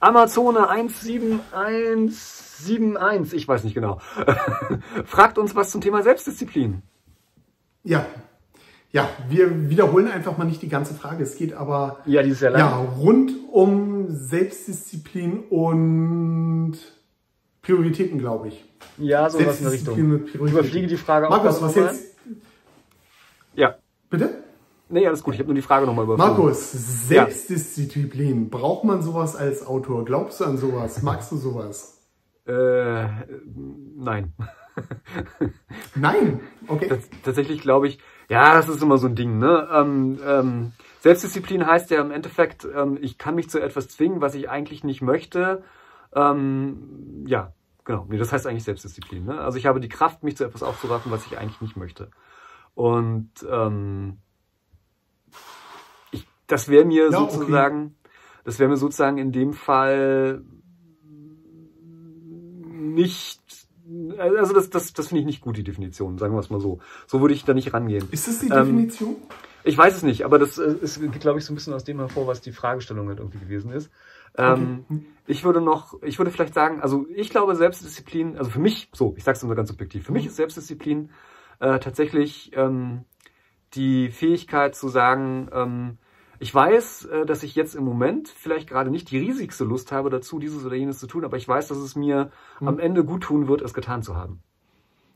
Amazone 17171, ich weiß nicht genau, fragt uns was zum Thema Selbstdisziplin. Ja, ja, wir wiederholen einfach mal nicht die ganze Frage. Es geht aber ja, die ist ja, lang. ja rund um Selbstdisziplin und Prioritäten, glaube ich. Ja, so was in der Richtung. Ich überfliege die Frage auch. Markus, was jetzt? Ja. Bitte? Nee, alles gut. Ich habe nur die Frage nochmal überflogen. Markus, Selbstdisziplin. Ja. Braucht man sowas als Autor? Glaubst du an sowas? Magst du sowas? Äh, nein. nein? Okay. Das, tatsächlich glaube ich, ja, das ist immer so ein Ding, ne? Ähm, ähm, Selbstdisziplin heißt ja im Endeffekt, ähm, ich kann mich zu etwas zwingen, was ich eigentlich nicht möchte. Ähm, ja, genau. Nee, das heißt eigentlich Selbstdisziplin. Ne? Also ich habe die Kraft, mich zu etwas aufzuraffen, was ich eigentlich nicht möchte. Und ähm, ich, das wäre mir ja, sozusagen, okay. das wäre mir sozusagen in dem Fall nicht also das, das, das finde ich nicht gut, die Definition, sagen wir es mal so. So würde ich da nicht rangehen. Ist das die Definition? Ähm, ich weiß es nicht, aber das äh, ist, glaube ich, so ein bisschen aus dem hervor, was die Fragestellung halt irgendwie gewesen ist. Ähm, okay. Ich würde noch, ich würde vielleicht sagen, also ich glaube Selbstdisziplin, also für mich, so, ich sage es immer ganz subjektiv, für mich ist Selbstdisziplin äh, tatsächlich ähm, die Fähigkeit zu sagen, ähm, ich weiß, äh, dass ich jetzt im Moment vielleicht gerade nicht die riesigste Lust habe dazu, dieses oder jenes zu tun, aber ich weiß, dass es mir hm. am Ende gut tun wird, es getan zu haben.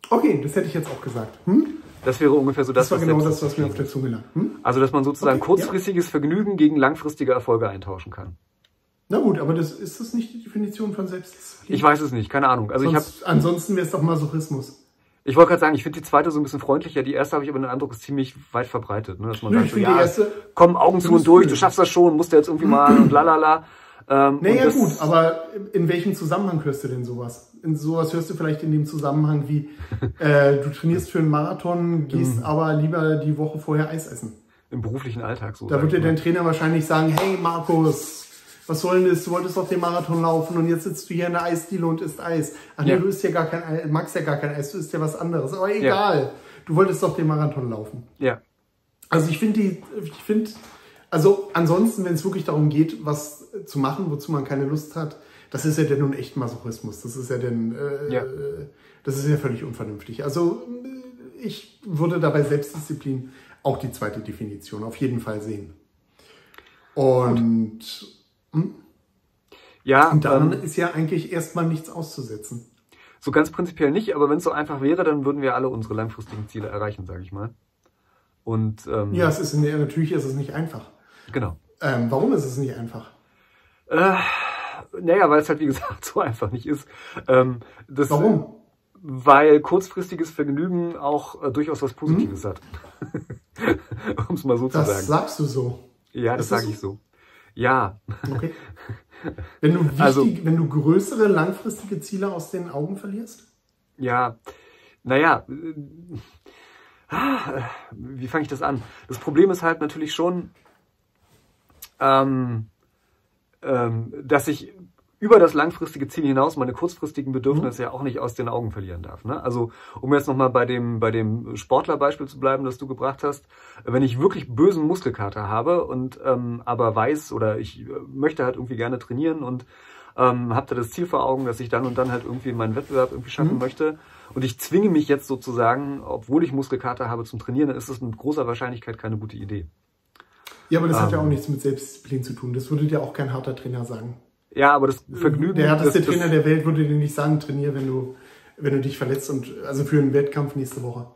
Okay, das hätte ich jetzt auch gesagt. Hm? Das wäre ungefähr so das, das war genau das, was mir auf der Zunge lag. Hm? Also, dass man sozusagen okay, kurzfristiges ja. Vergnügen gegen langfristige Erfolge eintauschen kann. Na gut, aber das, ist das nicht die Definition von Selbstdisziplin? Ich weiß es nicht, keine Ahnung. Also Sonst, ich hab, ansonsten wäre es doch Masochismus. Ich wollte gerade sagen, ich finde die zweite so ein bisschen freundlicher. Die erste habe ich aber den Eindruck, ist ziemlich weit verbreitet. Ne? Dass man Nö, sagt, so, ja, erste, komm, Augen zu und durch, du schaffst das schon, musst du jetzt irgendwie mal und lalala. Ähm, naja gut, aber in welchem Zusammenhang hörst du denn sowas? In sowas hörst du vielleicht in dem Zusammenhang wie, äh, du trainierst für einen Marathon, gehst mhm. aber lieber die Woche vorher Eis essen. Im beruflichen Alltag so. Da wird dir dein Trainer wahrscheinlich sagen, hey Markus, was soll denn das? Du wolltest doch den Marathon laufen und jetzt sitzt du hier in der Eisdiele und isst Eis. Ach nee, ja. du isst ja gar kein Eis, magst ja gar kein Eis, du isst ja was anderes. Aber egal. Ja. Du wolltest doch den Marathon laufen. Ja. Also ich finde die, ich finde, also ansonsten, wenn es wirklich darum geht, was zu machen, wozu man keine Lust hat, das ist ja dann nun echt Masochismus. Das ist ja dann, äh, ja. das ist ja völlig unvernünftig. Also ich würde dabei Selbstdisziplin auch die zweite Definition auf jeden Fall sehen. Und Gut. Hm? Ja. Und dann ähm, ist ja eigentlich erstmal nichts auszusetzen. So ganz prinzipiell nicht, aber wenn es so einfach wäre, dann würden wir alle unsere langfristigen Ziele erreichen, sage ich mal. Und ähm, ja, es ist natürlich ist es nicht einfach. Genau. Ähm, warum ist es nicht einfach? Äh, naja, weil es halt wie gesagt so einfach nicht ist. Ähm, das, warum? Weil kurzfristiges Vergnügen auch äh, durchaus was Positives hm? hat. um es mal so das zu sagen. Das sagst du so. Ja, das, das sage ich so. Ja. Okay. Wenn du, wichtig, also, wenn du größere langfristige Ziele aus den Augen verlierst? Ja, naja, wie fange ich das an? Das Problem ist halt natürlich schon, ähm, ähm, dass ich über das langfristige Ziel hinaus meine kurzfristigen Bedürfnisse mhm. ja auch nicht aus den Augen verlieren darf. Ne? Also um jetzt nochmal bei dem, bei dem Sportlerbeispiel zu bleiben, das du gebracht hast, wenn ich wirklich bösen Muskelkater habe und ähm, aber weiß oder ich äh, möchte halt irgendwie gerne trainieren und ähm, habe da das Ziel vor Augen, dass ich dann und dann halt irgendwie meinen Wettbewerb irgendwie schaffen mhm. möchte und ich zwinge mich jetzt sozusagen, obwohl ich Muskelkater habe, zum Trainieren, dann ist das mit großer Wahrscheinlichkeit keine gute Idee. Ja, aber das ähm, hat ja auch ähm. nichts mit Selbstdisziplin zu tun. Das würde dir auch kein harter Trainer sagen. Ja, aber das Vergnügen. Der härteste das, Trainer der Welt würde dir nicht sagen, trainier, wenn du, wenn du dich verletzt und also für einen Wettkampf nächste Woche.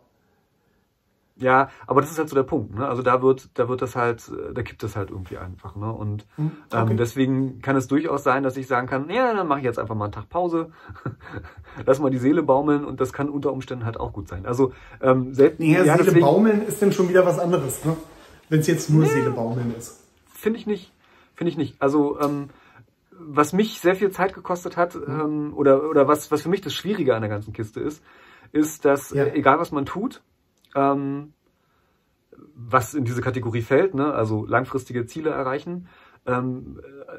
Ja, aber das ist halt so der Punkt. Ne? Also da wird, da wird das halt, da gibt es halt irgendwie einfach. Ne? Und hm, okay. ähm, deswegen kann es durchaus sein, dass ich sagen kann, ja, dann mache ich jetzt einfach mal einen Tag Pause, lass mal die Seele baumeln und das kann unter Umständen halt auch gut sein. Also ähm, selbst ja, ja, Seele deswegen, baumeln ist dann schon wieder was anderes, ne? wenn es jetzt nur nee, Seele baumeln ist. Finde ich nicht, finde ich nicht. Also ähm, was mich sehr viel Zeit gekostet hat, mhm. ähm, oder, oder was, was für mich das Schwierige an der ganzen Kiste ist, ist, dass ja. äh, egal was man tut, ähm, was in diese Kategorie fällt, ne, also langfristige Ziele erreichen, ähm, äh,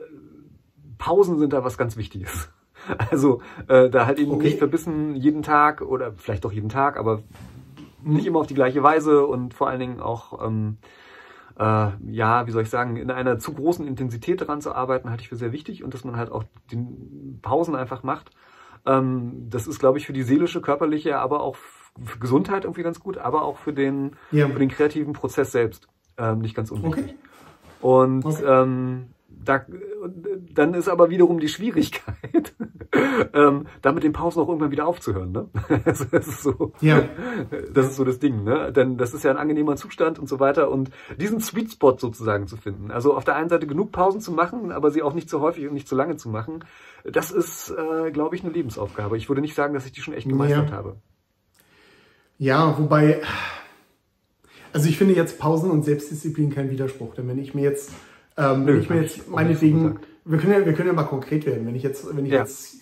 Pausen sind da was ganz Wichtiges. Also äh, da halt eben okay. nicht verbissen jeden Tag oder vielleicht doch jeden Tag, aber mhm. nicht immer auf die gleiche Weise und vor allen Dingen auch ähm, äh, ja, wie soll ich sagen, in einer zu großen Intensität daran zu arbeiten, halte ich für sehr wichtig und dass man halt auch die Pausen einfach macht. Ähm, das ist, glaube ich, für die seelische, körperliche, aber auch für Gesundheit irgendwie ganz gut, aber auch für den, ja. für den kreativen Prozess selbst ähm, nicht ganz unwichtig. Okay. Und okay. Ähm, da, dann ist aber wiederum die Schwierigkeit, ähm, da mit den Pausen auch irgendwann wieder aufzuhören. Ne? das, ist so, ja. das ist so das Ding. Ne? Denn das ist ja ein angenehmer Zustand und so weiter. Und diesen Sweet Spot sozusagen zu finden. Also auf der einen Seite genug Pausen zu machen, aber sie auch nicht zu häufig und nicht zu lange zu machen, das ist, äh, glaube ich, eine Lebensaufgabe. Ich würde nicht sagen, dass ich die schon echt gemeistert ja. habe. Ja, wobei, also ich finde jetzt Pausen und Selbstdisziplin kein Widerspruch. Denn wenn ich mir jetzt ähm, Nö, wenn ich mir jetzt meinetwegen, wir können, ja, wir können ja mal konkret werden. Wenn ich jetzt, wenn ich ja. jetzt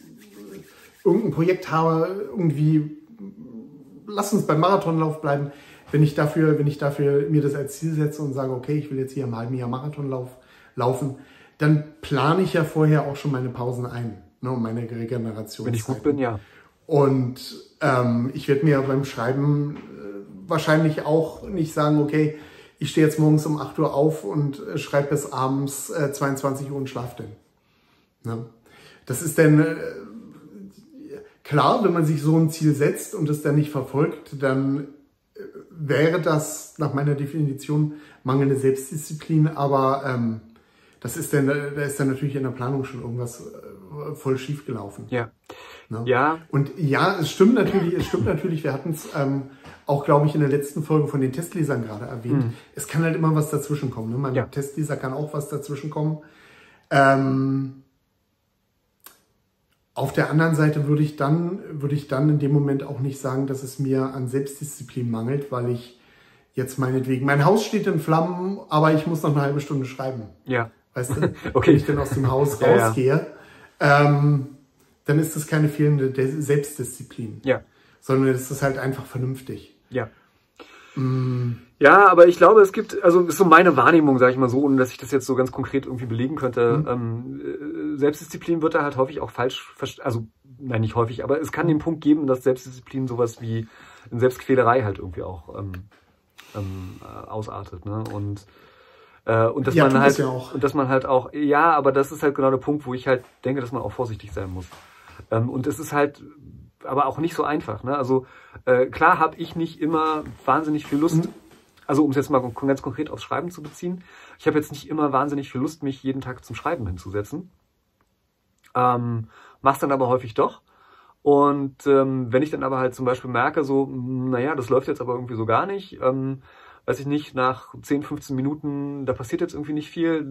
irgendein Projekt habe, irgendwie, lass uns beim Marathonlauf bleiben. Wenn ich dafür, wenn ich dafür mir das als Ziel setze und sage, okay, ich will jetzt hier im halben Jahr Marathonlauf laufen, dann plane ich ja vorher auch schon meine Pausen ein, ne, meine Regeneration. Wenn ich gut bin, ja. Und ähm, ich werde mir beim Schreiben äh, wahrscheinlich auch nicht sagen, okay, ich stehe jetzt morgens um 8 Uhr auf und äh, schreibe bis abends äh, 22 Uhr und schlafe dann. Ne? Das ist dann äh, klar, wenn man sich so ein Ziel setzt und es dann nicht verfolgt, dann äh, wäre das nach meiner Definition mangelnde Selbstdisziplin, aber ähm, das ist dann, äh, da ist dann natürlich in der Planung schon irgendwas äh, voll schief gelaufen. Ja. Ne? Ja. Und ja, es stimmt natürlich, es stimmt natürlich, wir hatten es ähm, auch, glaube ich, in der letzten Folge von den Testlesern gerade erwähnt. Mhm. Es kann halt immer was dazwischen kommen. Ne? Mein ja. Testleser kann auch was dazwischen kommen. Ähm, auf der anderen Seite würde ich dann, würde ich dann in dem Moment auch nicht sagen, dass es mir an Selbstdisziplin mangelt, weil ich jetzt meinetwegen, mein Haus steht in Flammen, aber ich muss noch eine halbe Stunde schreiben. Ja. Weißt du? okay. Wenn ich dann aus dem Haus rausgehe, ja, ähm, dann ist das keine fehlende Selbstdisziplin. Ja. Sondern es ist halt einfach vernünftig. Ja. Mm. Ja, aber ich glaube, es gibt, also ist so meine Wahrnehmung, sage ich mal so, ohne dass ich das jetzt so ganz konkret irgendwie belegen könnte. Mhm. Ähm, äh, Selbstdisziplin wird da halt häufig auch falsch, also nein, nicht häufig, aber es kann den Punkt geben, dass Selbstdisziplin sowas wie in Selbstquälerei halt irgendwie auch ähm, ähm, äh, ausartet. Ne? Und äh, und dass ja, man halt ja und dass man halt auch ja, aber das ist halt genau der Punkt, wo ich halt denke, dass man auch vorsichtig sein muss. Ähm, und es ist halt aber auch nicht so einfach. Ne? Also äh, klar habe ich nicht immer wahnsinnig viel Lust, mhm. also um es jetzt mal ganz konkret aufs Schreiben zu beziehen, ich habe jetzt nicht immer wahnsinnig viel Lust, mich jeden Tag zum Schreiben hinzusetzen. Ähm, mach's dann aber häufig doch. Und ähm, wenn ich dann aber halt zum Beispiel merke, so, naja, das läuft jetzt aber irgendwie so gar nicht, ähm, weiß ich nicht, nach 10, 15 Minuten, da passiert jetzt irgendwie nicht viel,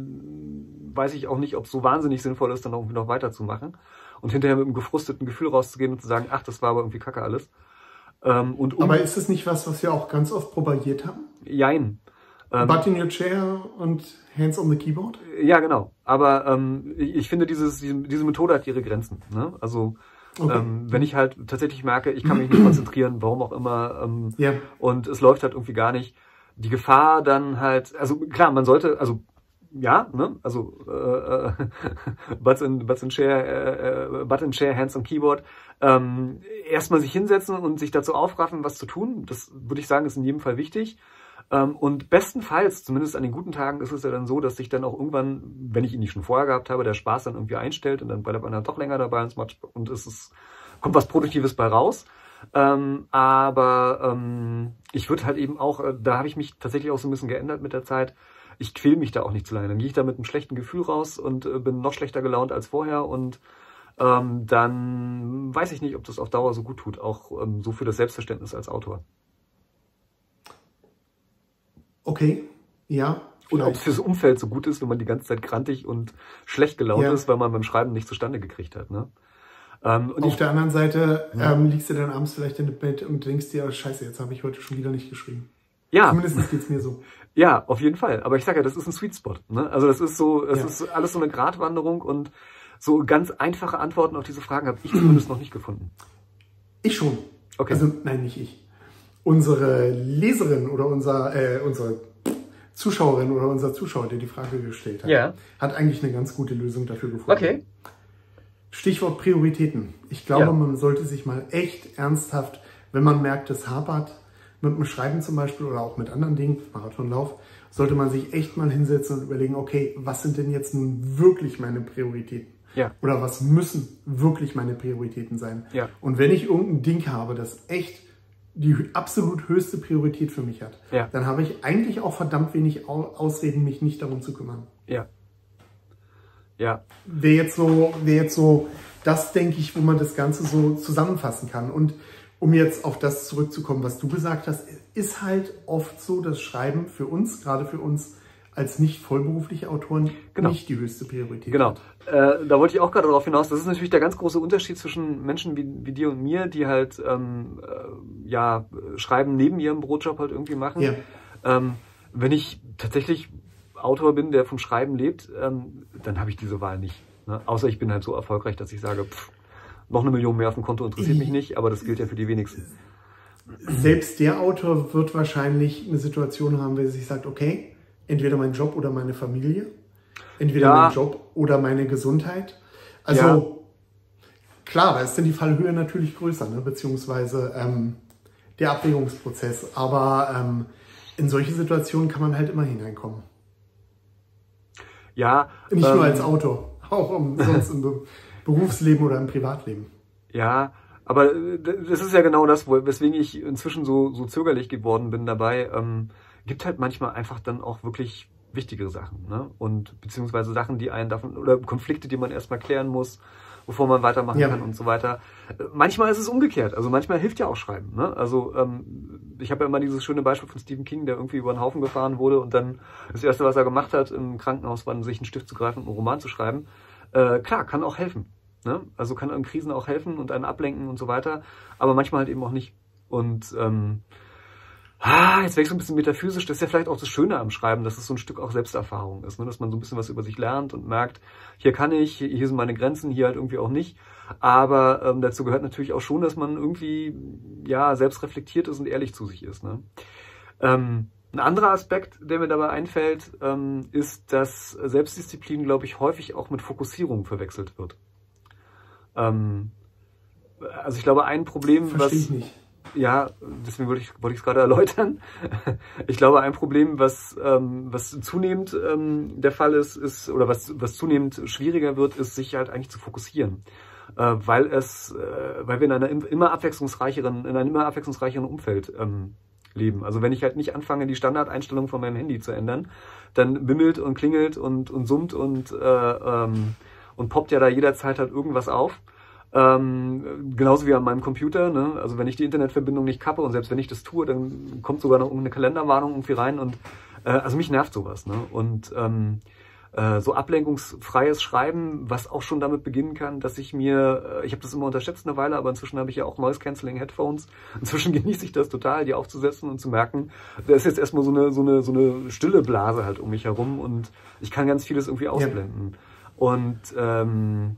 weiß ich auch nicht, ob es so wahnsinnig sinnvoll ist, dann irgendwie noch weiterzumachen und hinterher mit einem gefrusteten Gefühl rauszugehen und zu sagen, ach, das war aber irgendwie kacke alles. Ähm, und um aber ist das nicht was, was wir auch ganz oft propagiert haben? Jein. Ähm, Butt in your chair und hands on the keyboard? Ja, genau. Aber ähm, ich finde, dieses, diese Methode hat ihre Grenzen. Ne? Also okay. ähm, wenn ich halt tatsächlich merke, ich kann mich nicht konzentrieren, warum auch immer, ähm, yeah. und es läuft halt irgendwie gar nicht, die Gefahr dann halt, also klar, man sollte, also ja, ne? also äh, äh, Butts, in, Butts in Share, äh, äh, Butt in Share, Hands on Keyboard, ähm, erstmal sich hinsetzen und sich dazu aufraffen, was zu tun. Das würde ich sagen, ist in jedem Fall wichtig. Ähm, und bestenfalls, zumindest an den guten Tagen, ist es ja dann so, dass sich dann auch irgendwann, wenn ich ihn nicht schon vorher gehabt habe, der Spaß dann irgendwie einstellt und dann bleibt man dann doch länger dabei und es, macht, und es ist, kommt was Produktives bei raus. Ähm, aber ähm, ich würde halt eben auch, äh, da habe ich mich tatsächlich auch so ein bisschen geändert mit der Zeit, ich quäl mich da auch nicht zu lange. Dann gehe ich da mit einem schlechten Gefühl raus und äh, bin noch schlechter gelaunt als vorher und ähm, dann weiß ich nicht, ob das auf Dauer so gut tut, auch ähm, so für das Selbstverständnis als Autor. Okay, ja. Und ob es fürs Umfeld so gut ist, wenn man die ganze Zeit grantig und schlecht gelaunt ja. ist, weil man beim Schreiben nicht zustande gekriegt hat. Ne? Ähm, Auf ich, der anderen Seite ja. ähm, liegst du dann abends vielleicht in dem Bett und denkst dir, oh, scheiße, jetzt habe ich heute schon wieder nicht geschrieben. Ja. Zumindest geht es mir so. Ja, auf jeden Fall. Aber ich sage ja, das ist ein Sweet Spot. Ne? Also das ist so, es ja. ist alles so eine Gratwanderung und so ganz einfache Antworten auf diese Fragen habe ich zumindest noch nicht gefunden. Ich schon. Okay. Also nein, nicht ich. Unsere Leserin oder unser, äh, unsere Zuschauerin oder unser Zuschauer, der die Frage gestellt hat, ja. hat eigentlich eine ganz gute Lösung dafür gefunden. Okay. Stichwort Prioritäten. Ich glaube, ja. man sollte sich mal echt ernsthaft, wenn man merkt, es hapert, mit dem Schreiben zum Beispiel oder auch mit anderen Dingen, Marathonlauf, sollte man sich echt mal hinsetzen und überlegen, okay, was sind denn jetzt nun wirklich meine Prioritäten? Ja. Oder was müssen wirklich meine Prioritäten sein? Ja. Und wenn ich irgendein Ding habe, das echt die absolut höchste Priorität für mich hat, Ja. dann habe ich eigentlich auch verdammt wenig Au- Ausreden, mich nicht darum zu kümmern. Ja. Ja. Wäre jetzt so, wäre jetzt so, das denke ich, wo man das Ganze so zusammenfassen kann. Und um jetzt auf das zurückzukommen, was du gesagt hast, ist halt oft so, dass Schreiben für uns, gerade für uns als nicht vollberufliche Autoren, Genau. nicht die höchste Priorität Genau. hat. Äh, da wollte ich auch gerade darauf hinaus. Das ist natürlich der ganz große Unterschied zwischen Menschen wie, wie dir und mir, die halt ähm, äh, ja Schreiben neben ihrem Brotjob halt irgendwie machen. Ja. Ähm, wenn ich tatsächlich Autor bin, der vom Schreiben lebt, ähm, dann habe ich diese Wahl nicht. Ne? Außer ich bin halt so erfolgreich, dass ich sage, pff, noch eine Million mehr auf dem Konto interessiert mich nicht, aber das gilt ja für die wenigsten. Selbst der Autor wird wahrscheinlich eine Situation haben, wo er sich sagt, okay, entweder mein Job oder meine Familie, entweder Ja. mein Job oder meine Gesundheit. Also Ja. klar, da ist dann die Fallhöhe natürlich größer, ne? beziehungsweise ähm, der Abwägungsprozess. Aber ähm, in solche Situationen kann man halt immer hineinkommen. Ja, Nicht ähm, nur als Autor, auch um, sonst im Berufsleben oder im Privatleben. Ja, aber äh, das ist ja genau das, weswegen ich inzwischen so, so zögerlich geworden bin dabei. Ähm, gibt halt manchmal einfach dann auch wirklich wichtigere Sachen, ne? Und beziehungsweise Sachen, die einen davon, oder Konflikte, die man erstmal klären muss, bevor man weitermachen Ja. kann und so weiter. Äh, Manchmal ist es umgekehrt. Also manchmal hilft ja auch Schreiben. Ne? Also ähm, ich habe ja immer dieses schöne Beispiel von Stephen King, der irgendwie über den Haufen gefahren wurde und dann das erste, was er gemacht hat im Krankenhaus, war, sich einen Stift zu greifen und einen Roman zu schreiben. Äh, klar, kann auch helfen. Ne? Also kann in Krisen auch helfen und einen ablenken und so weiter, aber manchmal halt eben auch nicht. Und ähm, ah, jetzt ich so ein bisschen metaphysisch. Das ist ja vielleicht auch das Schöne am Schreiben, dass es so ein Stück auch Selbsterfahrung ist, ne? dass man so ein bisschen was über sich lernt und merkt, hier kann ich, hier hier sind meine Grenzen, hier halt irgendwie auch nicht. Aber ähm, dazu gehört natürlich auch schon, dass man irgendwie ja selbst reflektiert ist und ehrlich zu sich ist. Ne? Ähm, ein anderer Aspekt, der mir dabei einfällt, ähm, ist, dass Selbstdisziplin, glaube ich, häufig auch mit Fokussierung verwechselt wird. Ähm, also ich glaube, ein Problem, Verstehe was ich nicht. ja, deswegen wollte ich wollte ich es gerade erläutern. Ich glaube, ein Problem, was ähm, was zunehmend ähm, der Fall ist, ist oder was was zunehmend schwieriger wird, ist sich halt eigentlich zu fokussieren, äh, weil es, äh, weil wir in einer im- immer abwechslungsreicheren in einem immer abwechslungsreicheren Umfeld ähm, leben. Also wenn ich halt nicht anfange, die Standardeinstellungen von meinem Handy zu ändern, dann bimmelt und klingelt und und summt und äh, ähm, und poppt ja da jederzeit halt irgendwas auf. Ähm, genauso wie an meinem Computer. Ne? Also wenn ich die Internetverbindung nicht kappe und selbst wenn ich das tue, dann kommt sogar noch irgendeine Kalenderwarnung irgendwie rein und äh, also mich nervt sowas. Ne? Und ähm, äh, so ablenkungsfreies Schreiben, was auch schon damit beginnen kann, dass ich mir, äh, ich habe das immer unterschätzt eine Weile, aber inzwischen habe ich ja auch Noise Cancelling Headphones. Inzwischen genieße ich das total, die aufzusetzen und zu merken, da ist jetzt erstmal so eine so eine so eine stille Blase halt um mich herum und ich kann ganz vieles irgendwie ausblenden. Und ähm,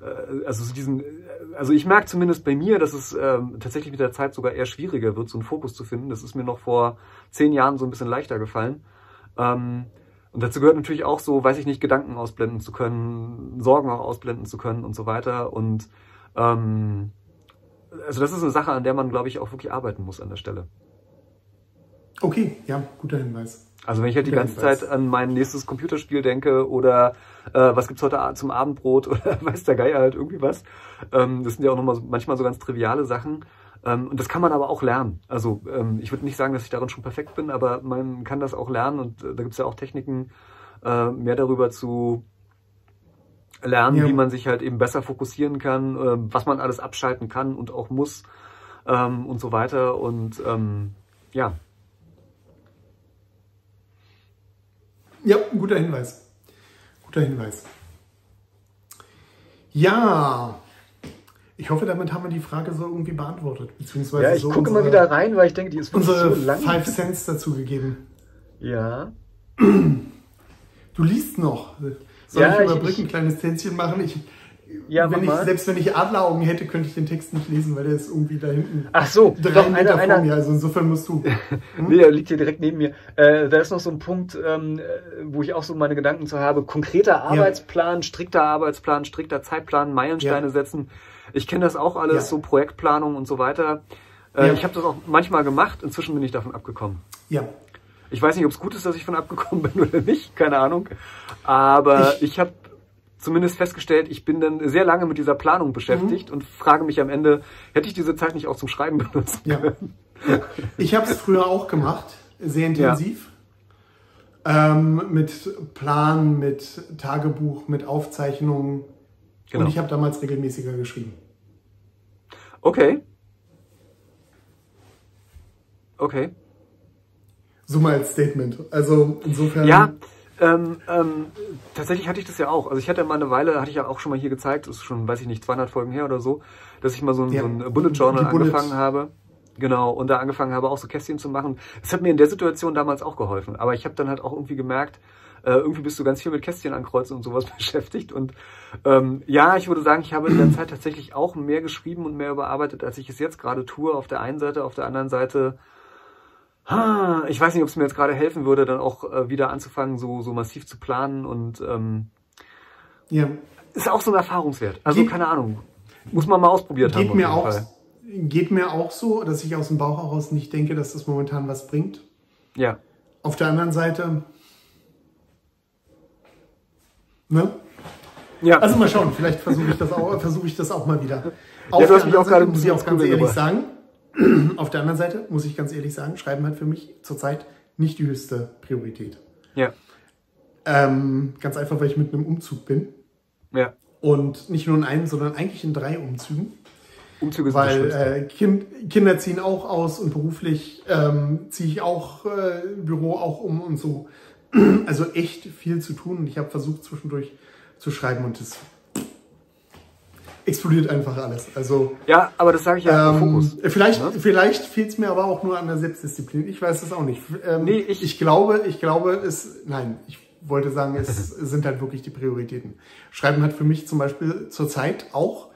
äh, also so diesen, äh, also ich merke zumindest bei mir, dass es ähm, tatsächlich mit der Zeit sogar eher schwieriger wird, so einen Fokus zu finden. Das ist mir noch vor zehn Jahren so ein bisschen leichter gefallen. Ähm, und dazu gehört natürlich auch so, weiß ich nicht, Gedanken ausblenden zu können, Sorgen auch ausblenden zu können und so weiter. Und ähm, also das ist eine Sache, an der man, glaube ich, auch wirklich arbeiten muss an der Stelle. Okay, ja, guter Hinweis. Also wenn ich halt die ganze. Zeit an mein nächstes Computerspiel denke oder äh, was gibt's heute zum Abendbrot oder weiß der Geier halt irgendwie was. Ähm, das sind ja auch nochmal so, manchmal so ganz triviale Sachen. Ähm, und das kann man aber auch lernen. Also ähm, ich würde nicht sagen, dass ich darin schon perfekt bin, aber man kann das auch lernen und äh, da gibt's ja auch Techniken, äh, mehr darüber zu lernen, Ja. wie man sich halt eben besser fokussieren kann, äh, was man alles abschalten kann und auch muss ähm, und so weiter. Und ähm, ja, Ja, guter Hinweis. Guter Hinweis. Ja, ich hoffe, damit haben wir die Frage so irgendwie beantwortet. Beziehungsweise ja ich so gucke immer unsere- wieder rein, weil ich denke, die ist unsere so lang. Five Cents dazu gegeben. Ja. Du liest noch. Soll Ja, ich ich- überbrücken, ich- ein kleines Tänzchen machen? Ich, Ja, wenn ich, selbst wenn ich Adleraugen hätte, könnte ich den Text nicht lesen, weil der ist irgendwie da hinten Ach so, drei doch, Meter einer, vor mir. einer, Also insofern musst du. nee, er liegt hier direkt neben mir. Äh, da ist noch so ein Punkt, ähm, äh, wo ich auch so meine Gedanken zu habe. Konkreter Arbeitsplan, strikter Arbeitsplan, strikter Zeitplan, Meilensteine Ja. setzen. Ich kenne das auch alles, Ja. so Projektplanung und so weiter. Äh, Ja. Ich habe das auch manchmal gemacht, inzwischen bin ich davon abgekommen. Ja. Ich weiß nicht, ob es gut ist, dass ich von abgekommen bin oder nicht, keine Ahnung. Aber ich, ich habe zumindest festgestellt, ich bin dann sehr lange mit dieser Planung beschäftigt mhm. und frage mich am Ende, hätte ich diese Zeit nicht auch zum Schreiben benutzt? Ja. Ich habe es früher auch gemacht, sehr intensiv. Ja. Ähm, mit Plan, mit Tagebuch, mit Aufzeichnungen. Genau. Und ich habe damals regelmäßiger geschrieben. Okay. Okay. So mal als Statement. Also insofern. Ja, ähm, ähm, tatsächlich hatte ich das ja auch. Also ich hatte mal eine Weile, hatte ich ja auch schon mal hier gezeigt, das ist schon, weiß ich nicht, 200 Folgen her oder so, dass ich mal so ein, ja, so ein Bullet Journal Bullet. angefangen habe. Genau, und da angefangen habe, auch so Kästchen zu machen. Das hat mir in der Situation damals auch geholfen. Aber ich habe dann halt auch irgendwie gemerkt, äh, irgendwie bist du ganz viel mit Kästchen ankreuzen und sowas beschäftigt. Und ähm, ja, ich würde sagen, ich habe in der Zeit tatsächlich auch mehr geschrieben und mehr überarbeitet, als ich es jetzt gerade tue. Auf der einen Seite, auf der anderen Seite ich weiß nicht, ob es mir jetzt gerade helfen würde, dann auch äh, wieder anzufangen, so, so massiv zu planen und ähm, ja. ist auch so ein Erfahrungswert. Also geht, keine Ahnung. Muss man mal ausprobiert geht haben. Mir auch, Fall. Geht mir auch so, dass ich aus dem Bauch heraus nicht denke, dass das momentan was bringt. Ja. Auf der anderen Seite. Ne? Ja. Also mal schauen, vielleicht versuche ich das auch, versuche ich das auch mal wieder. Auf ja, du hast mich auch gerade muss ich auch ganz ehrlich sagen, Auf der anderen Seite muss ich ganz ehrlich sagen, Schreiben hat für mich zurzeit nicht die höchste Priorität. Ja. Ähm, ganz einfach, weil ich mit einem Umzug bin. Ja. Und nicht nur in einem, sondern eigentlich in drei Umzügen. Umzüge sind Weil äh, kind, Kinder ziehen auch aus und beruflich ähm, ziehe ich auch äh, Büro auch um und so. Also echt viel zu tun. Und ich habe versucht zwischendurch zu schreiben und es explodiert einfach alles. Also, ja, aber das sage ich ja ähm, Fokus. Vielleicht, ja? vielleicht fehlt es mir aber auch nur an der Selbstdisziplin. Ich weiß es auch nicht. Ähm, nee, ich, ich glaube, ich glaube, es, nein, ich wollte sagen, es sind halt wirklich die Prioritäten. Schreiben hat für mich zum Beispiel zurzeit auch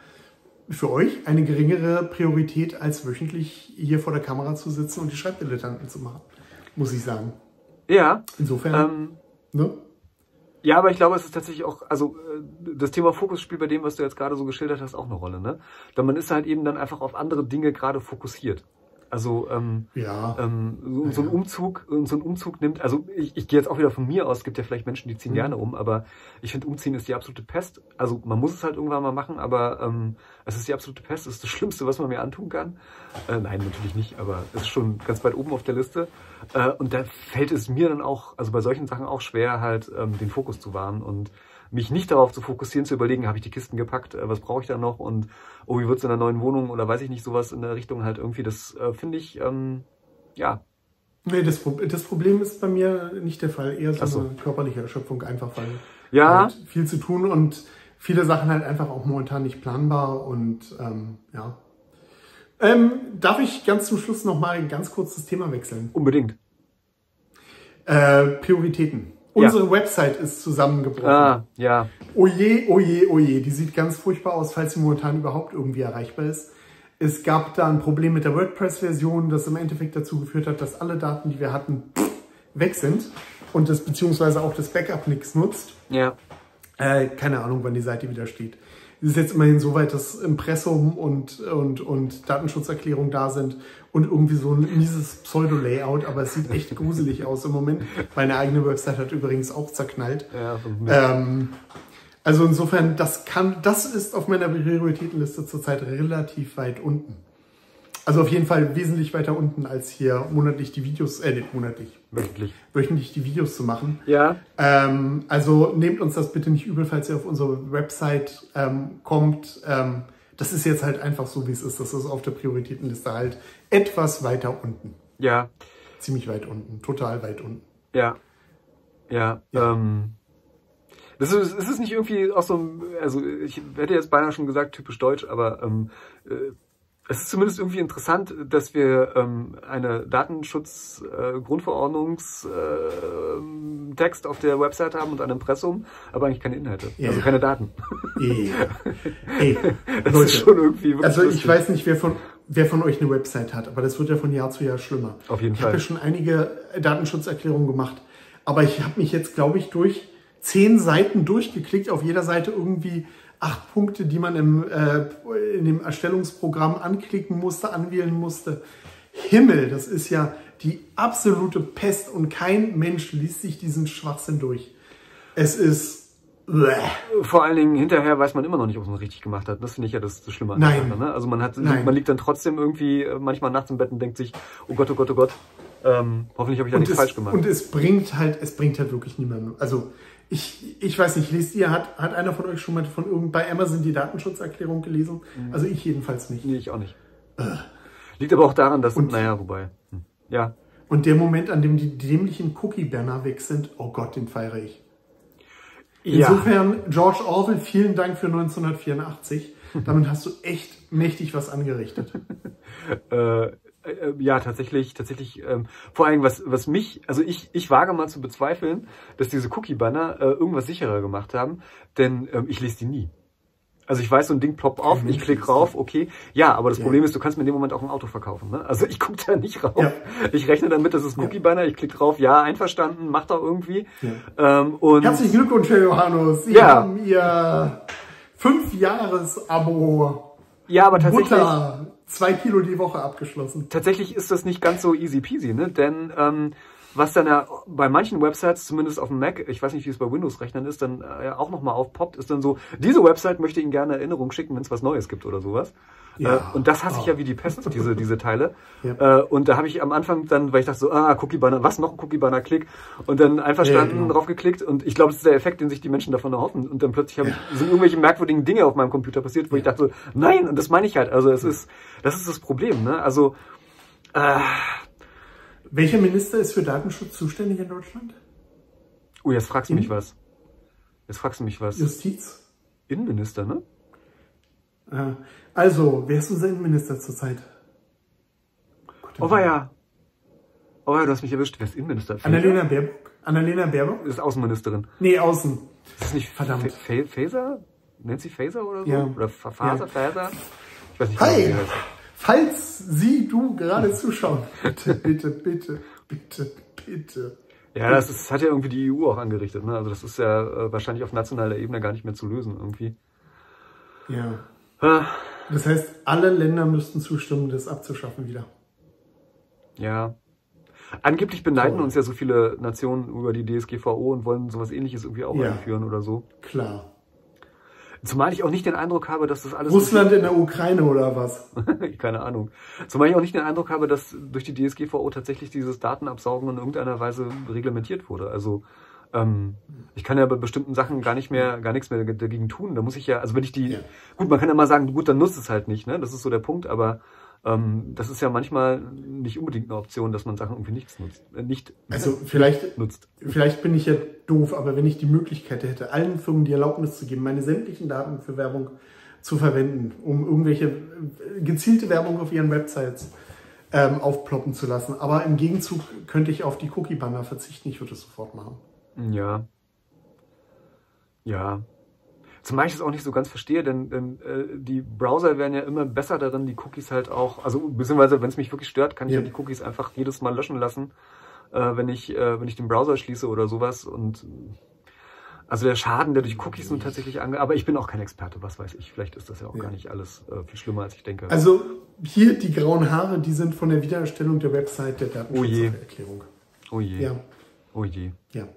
für euch eine geringere Priorität, als wöchentlich hier vor der Kamera zu sitzen und die Schreibdilettanten zu machen, muss ich sagen. Ja. Insofern. Ähm, ne? Ja, aber ich glaube, es ist tatsächlich auch, also äh, das Thema Fokus spielt bei dem, was du jetzt gerade so geschildert hast, auch eine Rolle. Ne? Denn man ist halt eben dann einfach auf andere Dinge gerade fokussiert. Also ähm, ja. ähm, so, so, ein Umzug, so ein Umzug nimmt, also ich, ich gehe jetzt auch wieder von mir aus, es gibt ja vielleicht Menschen, die ziehen mhm. gerne um, aber ich finde Umziehen ist die absolute Pest. Also man muss es halt irgendwann mal machen, aber ähm, es ist die absolute Pest, es ist das Schlimmste, was man mir antun kann. Äh, nein, natürlich nicht, aber es ist schon ganz weit oben auf der Liste. Äh, und da fällt es mir dann auch, also bei solchen Sachen auch schwer, halt ähm, den Fokus zu wahren und mich nicht darauf zu fokussieren, zu überlegen, habe ich die Kisten gepackt, äh, was brauche ich da noch und oh, wie wird es in der neuen Wohnung oder weiß ich nicht, sowas in der Richtung halt irgendwie, das äh, finde ich, ähm, ja. Nee, das, das, Problem ist bei mir nicht der Fall, eher so, so. eine körperliche Erschöpfung, einfach weil ja. Halt viel zu tun und viele Sachen halt einfach auch momentan nicht planbar und ähm, ja. Ähm, darf ich ganz zum Schluss nochmal ein ganz kurzes Thema wechseln? Unbedingt. Äh, Prioritäten. Unsere ja. Website ist zusammengebrochen. Ah, ja. Oje, oje, oje. Die sieht ganz furchtbar aus, falls sie momentan überhaupt irgendwie erreichbar ist. Es gab da ein Problem mit der WordPress-Version, das im Endeffekt dazu geführt hat, dass alle Daten, die wir hatten, weg sind und das beziehungsweise auch das Backup nichts nutzt. Ja. Äh, keine Ahnung, wann die Seite wieder steht. Es ist jetzt immerhin so weit, dass Impressum und, und, und Datenschutzerklärung da sind und irgendwie so ein mieses Pseudo-Layout, aber es sieht echt gruselig aus im Moment. Meine eigene Website hat übrigens auch zerknallt. Ja, ähm, also insofern, das kann, das ist auf meiner Prioritätenliste zurzeit relativ weit unten. Also auf jeden Fall wesentlich weiter unten, als hier monatlich die Videos, äh, monatlich. Wöchentlich. Wöchentlich die Videos zu machen. Ja. Ähm, also nehmt uns das bitte nicht übel, falls ihr auf unsere Website ähm, kommt. Ähm, das ist jetzt halt einfach so, wie es ist. Das ist auf der Prioritätenliste halt etwas weiter unten. Ja. Ziemlich weit unten. Total weit unten. Ja. Ja. ja. Ähm. Das ist, ist es nicht irgendwie auch so, also ich hätte jetzt beinahe schon gesagt, typisch deutsch, aber ähm, äh, es ist zumindest irgendwie interessant, dass wir ähm, eine Datenschutz-Grundverordnungstext äh, auf der Website haben und ein Impressum, aber eigentlich keine Inhalte, ja. also keine Daten. Ey. Ey. das Leute, ist schon irgendwie wirklich Also ich weiß nicht, wer von, wer von euch eine Website hat, aber das wird ja von Jahr zu Jahr schlimmer. Auf jeden ich Fall. Ich habe ja schon einige Datenschutzerklärungen gemacht, aber ich habe mich jetzt, glaube ich, durch zehn Seiten durchgeklickt, auf jeder Seite irgendwie acht Punkte, die man im, äh, in dem Erstellungsprogramm anklicken musste, anwählen musste. Himmel, das ist ja die absolute Pest und kein Mensch liest sich diesen Schwachsinn durch. Es ist vor allen Dingen hinterher weiß man immer noch nicht, ob man es richtig gemacht hat. Das finde ich ja das, das Schlimme an Nein. Sache, ne? Also man hat, Nein. man liegt dann trotzdem irgendwie äh, manchmal nachts im Bett und denkt sich, oh Gott, oh Gott, oh Gott. Ähm, hoffentlich habe ich da nichts falsch gemacht. Und es bringt halt, es bringt halt wirklich niemanden. Also ich, ich weiß nicht, lest ihr, hat, hat einer von euch schon mal von irgend bei Amazon die Datenschutzerklärung gelesen? Mhm. Also ich jedenfalls nicht. Nee, ich auch nicht. Äh. Liegt aber auch daran, dass, und, naja, wobei. Hm. Ja. Und der Moment, an dem die dämlichen Cookie-Banner weg sind, oh Gott, den feiere ich. Insofern, ja. George Orwell, vielen Dank für 1984. Damit hast du echt mächtig was angerichtet. äh, äh, ja, tatsächlich, tatsächlich, ähm, vor allem was, was mich, also ich, ich wage mal zu bezweifeln, dass diese Cookie-Banner äh, irgendwas sicherer gemacht haben, denn ähm, ich lese die nie. Also ich weiß, so ein Ding ploppt auf, ich klicke rauf, okay. Ja, aber das ja. Problem ist, du kannst mir in dem Moment auch ein Auto verkaufen. Ne? Also ich gucke da nicht rauf. Ja. Ich rechne damit, das ist Cookie Banner, ich klicke drauf, ja, einverstanden, macht da irgendwie. Ja. Ähm, und Herzlichen Glückwunsch, Herr Johannes. Sie ja. haben Ihr fünf Jahres Abo. Ja, aber tatsächlich. Butter, zwei Kilo die Woche abgeschlossen. Tatsächlich ist das nicht ganz so easy peasy, ne? Denn ähm, was dann ja bei manchen Websites, zumindest auf dem Mac, ich weiß nicht, wie es bei Windows-Rechnern ist, dann äh, auch nochmal aufpoppt, ist dann so, diese Website möchte Ihnen gerne Erinnerung schicken, wenn es was Neues gibt oder sowas. Ja. Äh, und das hasse ich ja wie die Pest, diese, diese Teile. Ja. Äh, und da habe ich am Anfang dann, weil ich dachte so, ah, Cookie-Banner, was noch ein Cookie-Banner-Klick? Und dann einverstanden ja, genau. drauf geklickt und ich glaube, das ist der Effekt, den sich die Menschen davon erhoffen. Und dann plötzlich ich, sind irgendwelche merkwürdigen Dinge auf meinem Computer passiert, wo ich dachte so, nein, und das meine ich halt. Also es ist, das ist das Problem, ne? Also, äh, welcher Minister ist für Datenschutz zuständig in Deutschland? Oh, jetzt fragst du mich was. Jetzt fragst du mich was. Justiz? Innenminister, ne? Äh, also, wer ist unser Innenminister zurzeit? Oh, war ja. Oh ja, du hast mich erwischt. Wer ist Innenminister? Annalena Baerbock? Annalena Baerbock? Ist Außenministerin. Nee, Außen. Ist das nicht Verdammt. Faser? Nennt sie Faser oder so? Ja. Oder Faser, ja. Faser? Ich weiß nicht, Hi. heißt. Falls Sie, du gerade zuschauen, bitte, bitte, bitte, bitte, bitte. Ja, das, ist, das hat ja irgendwie die EU auch angerichtet. Ne? Also das ist ja äh, wahrscheinlich auf nationaler Ebene gar nicht mehr zu lösen irgendwie. Ja. Ah. Das heißt, alle Länder müssten zustimmen, das abzuschaffen wieder. Ja. Angeblich beneiden Toll. uns ja so viele Nationen über die DSGVO und wollen sowas ähnliches irgendwie auch ja. einführen oder so. Klar. Zumal ich auch nicht den Eindruck habe, dass das alles. Russland in der Ukraine oder was? Keine Ahnung. Zumal ich auch nicht den Eindruck habe, dass durch die DSGVO tatsächlich dieses Datenabsaugen in irgendeiner Weise reglementiert wurde. Also ähm, ich kann ja bei bestimmten Sachen gar nicht mehr, gar nichts mehr dagegen tun. Da muss ich ja, also wenn ich die, ja. gut, man kann ja mal sagen, gut, dann nutzt es halt nicht, ne? Das ist so der Punkt, aber ähm, das ist ja manchmal nicht unbedingt eine Option, dass man Sachen irgendwie nichts nutzt, äh, nicht also vielleicht nutzt. Vielleicht bin ich ja doof, aber wenn ich die Möglichkeit hätte, allen Firmen die Erlaubnis zu geben, meine sämtlichen Daten für Werbung zu verwenden, um irgendwelche äh, gezielte Werbung auf ihren Websites ähm, aufploppen zu lassen. Aber im Gegenzug könnte ich auf die Cookie-Banner verzichten. Ich würde es sofort machen. Ja. Ja. Zumal ich das auch nicht so ganz verstehe, denn, denn äh, die Browser werden ja immer besser darin, die Cookies halt auch, also beziehungsweise wenn es mich wirklich stört, kann ich ja. ja die Cookies einfach jedes Mal löschen lassen, äh, wenn ich äh, wenn ich den Browser schließe oder sowas und also der Schaden, der durch Cookies nun tatsächlich ange... Aber ich bin auch kein Experte, was weiß ich. Vielleicht ist das ja auch ja. gar nicht alles äh, viel schlimmer, als ich denke. Also hier die grauen Haare, die sind von der Wiedererstellung der Website der Datenschutzerklärung. Oh je. Oh je. Ja. Oh je. Ja.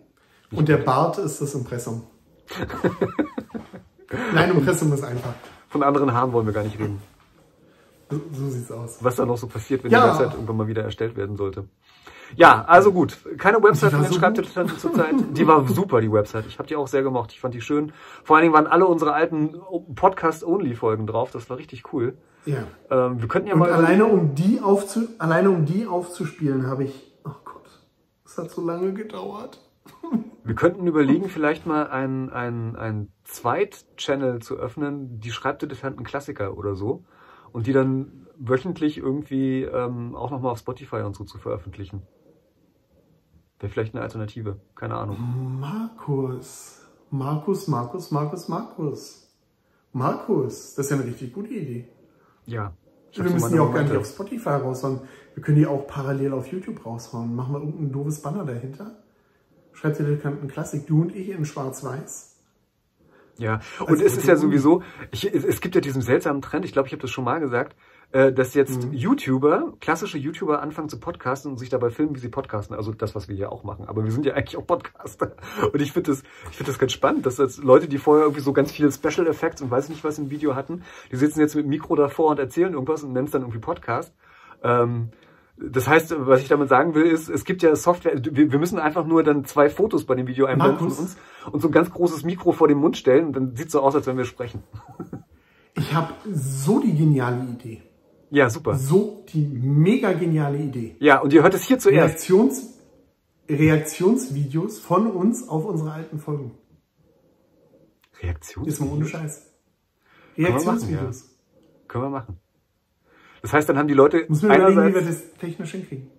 Und der Bart ist das Impressum. Nein, Impressum ist einfach. Von anderen Haaren wollen wir gar nicht reden. So, so sieht's aus. Was da noch so passiert, wenn ja. die Website irgendwann mal wieder erstellt werden sollte. Ja, also gut. Keine Website von den so Schreibtischtanten zurzeit. Die war super, die Website. Ich habe die auch sehr gemocht. Ich fand die schön. Vor allen Dingen waren alle unsere alten Podcast-Only-Folgen drauf. Das war richtig cool. Ja. Ähm, wir könnten ja Und mal. Alleine um, die aufzu alleine um die aufzuspielen, habe ich. Oh Gott, das hat so lange gedauert. Wir könnten überlegen, vielleicht mal einen, einen Zweit-Channel zu öffnen, die Schreibdilettanten Klassiker oder so. Und die dann wöchentlich irgendwie ähm, auch nochmal auf Spotify und so zu veröffentlichen. Wäre vielleicht eine Alternative. Keine Ahnung. Markus. Markus, Markus, Markus, Markus. Markus. Das ist ja eine richtig gute Idee. Ja. Wir müssen die auch gar nicht auf Spotify raushauen. Wir können die auch parallel auf YouTube raushauen. Machen wir irgendein doofes Banner dahinter. Schreibt ihr Kanten Klassik, du und ich in Schwarz-Weiß. Ja, und also, es ist ja sowieso, ich, es, gibt ja diesen seltsamen Trend, ich glaube, ich habe das schon mal gesagt, äh, dass jetzt mhm. YouTuber, klassische YouTuber anfangen zu podcasten und sich dabei filmen, wie sie podcasten. Also das, was wir hier auch machen. Aber wir sind ja eigentlich auch Podcaster. Und ich finde das, ich finde das ganz spannend, dass jetzt Leute, die vorher irgendwie so ganz viele Special Effects und weiß nicht was im Video hatten, die sitzen jetzt mit dem Mikro davor und erzählen irgendwas und nennen es dann irgendwie Podcast. Ähm, das heißt, was ich damit sagen will, ist, es gibt ja Software, wir, müssen einfach nur dann zwei Fotos bei dem Video einblenden von uns und so ein ganz großes Mikro vor dem Mund stellen und dann sieht so aus, als wenn wir sprechen. Ich habe so die geniale Idee. Ja, super. So die mega geniale Idee. Ja, und ihr hört es hier zuerst. Reaktions, Reaktionsvideos von uns auf unsere alten Folgen. Reaktionsvideos? Ist mal ohne Scheiß. Reaktionsvideos. Können wir machen. Ja. Können wir machen. Das heißt, dann haben die Leute. Muss man überlegen, wie wir das technisch hinkriegen.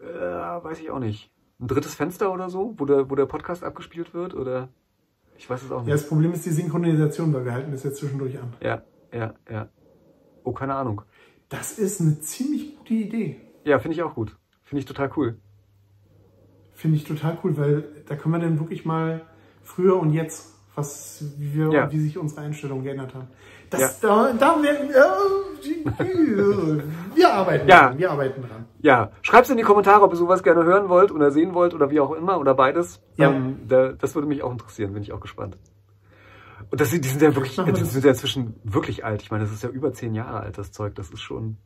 Äh, weiß ich auch nicht. Ein drittes Fenster oder so, wo der, wo der Podcast abgespielt wird? Oder ich weiß es auch nicht. Ja, das Problem ist die Synchronisation, weil wir halten das jetzt zwischendurch an. Ja, ja, ja. Oh, keine Ahnung. Das ist eine ziemlich gute Idee. Ja, finde ich auch gut. Finde ich total cool. Finde ich total cool, weil da können wir dann wirklich mal früher und jetzt, was, wie, wir, ja. wie sich unsere Einstellungen geändert haben. Das, ja. da, da äh, wir arbeiten ja. dran. Wir arbeiten dran. Ja, schreibt in die Kommentare, ob ihr sowas gerne hören wollt oder sehen wollt oder wie auch immer oder beides. Ja. Ähm, da, das würde mich auch interessieren, bin ich auch gespannt. Und das, die sind ja wirklich, die sind ja inzwischen wirklich alt. Ich meine, das ist ja über zehn Jahre alt, das Zeug. Das ist schon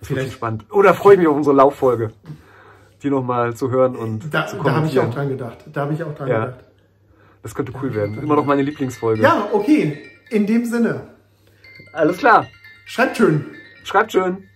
das ist spannend. Oder freue ich mich auf unsere Lauffolge, die nochmal zu hören und da, zu kommentieren. Da habe ich auch dran gedacht. Da habe ich auch dran ja. gedacht. Das könnte cool werden. Immer noch meine Lieblingsfolge. Ja, okay. In dem Sinne. Alles klar. Schreibt schön. Schreibt schön.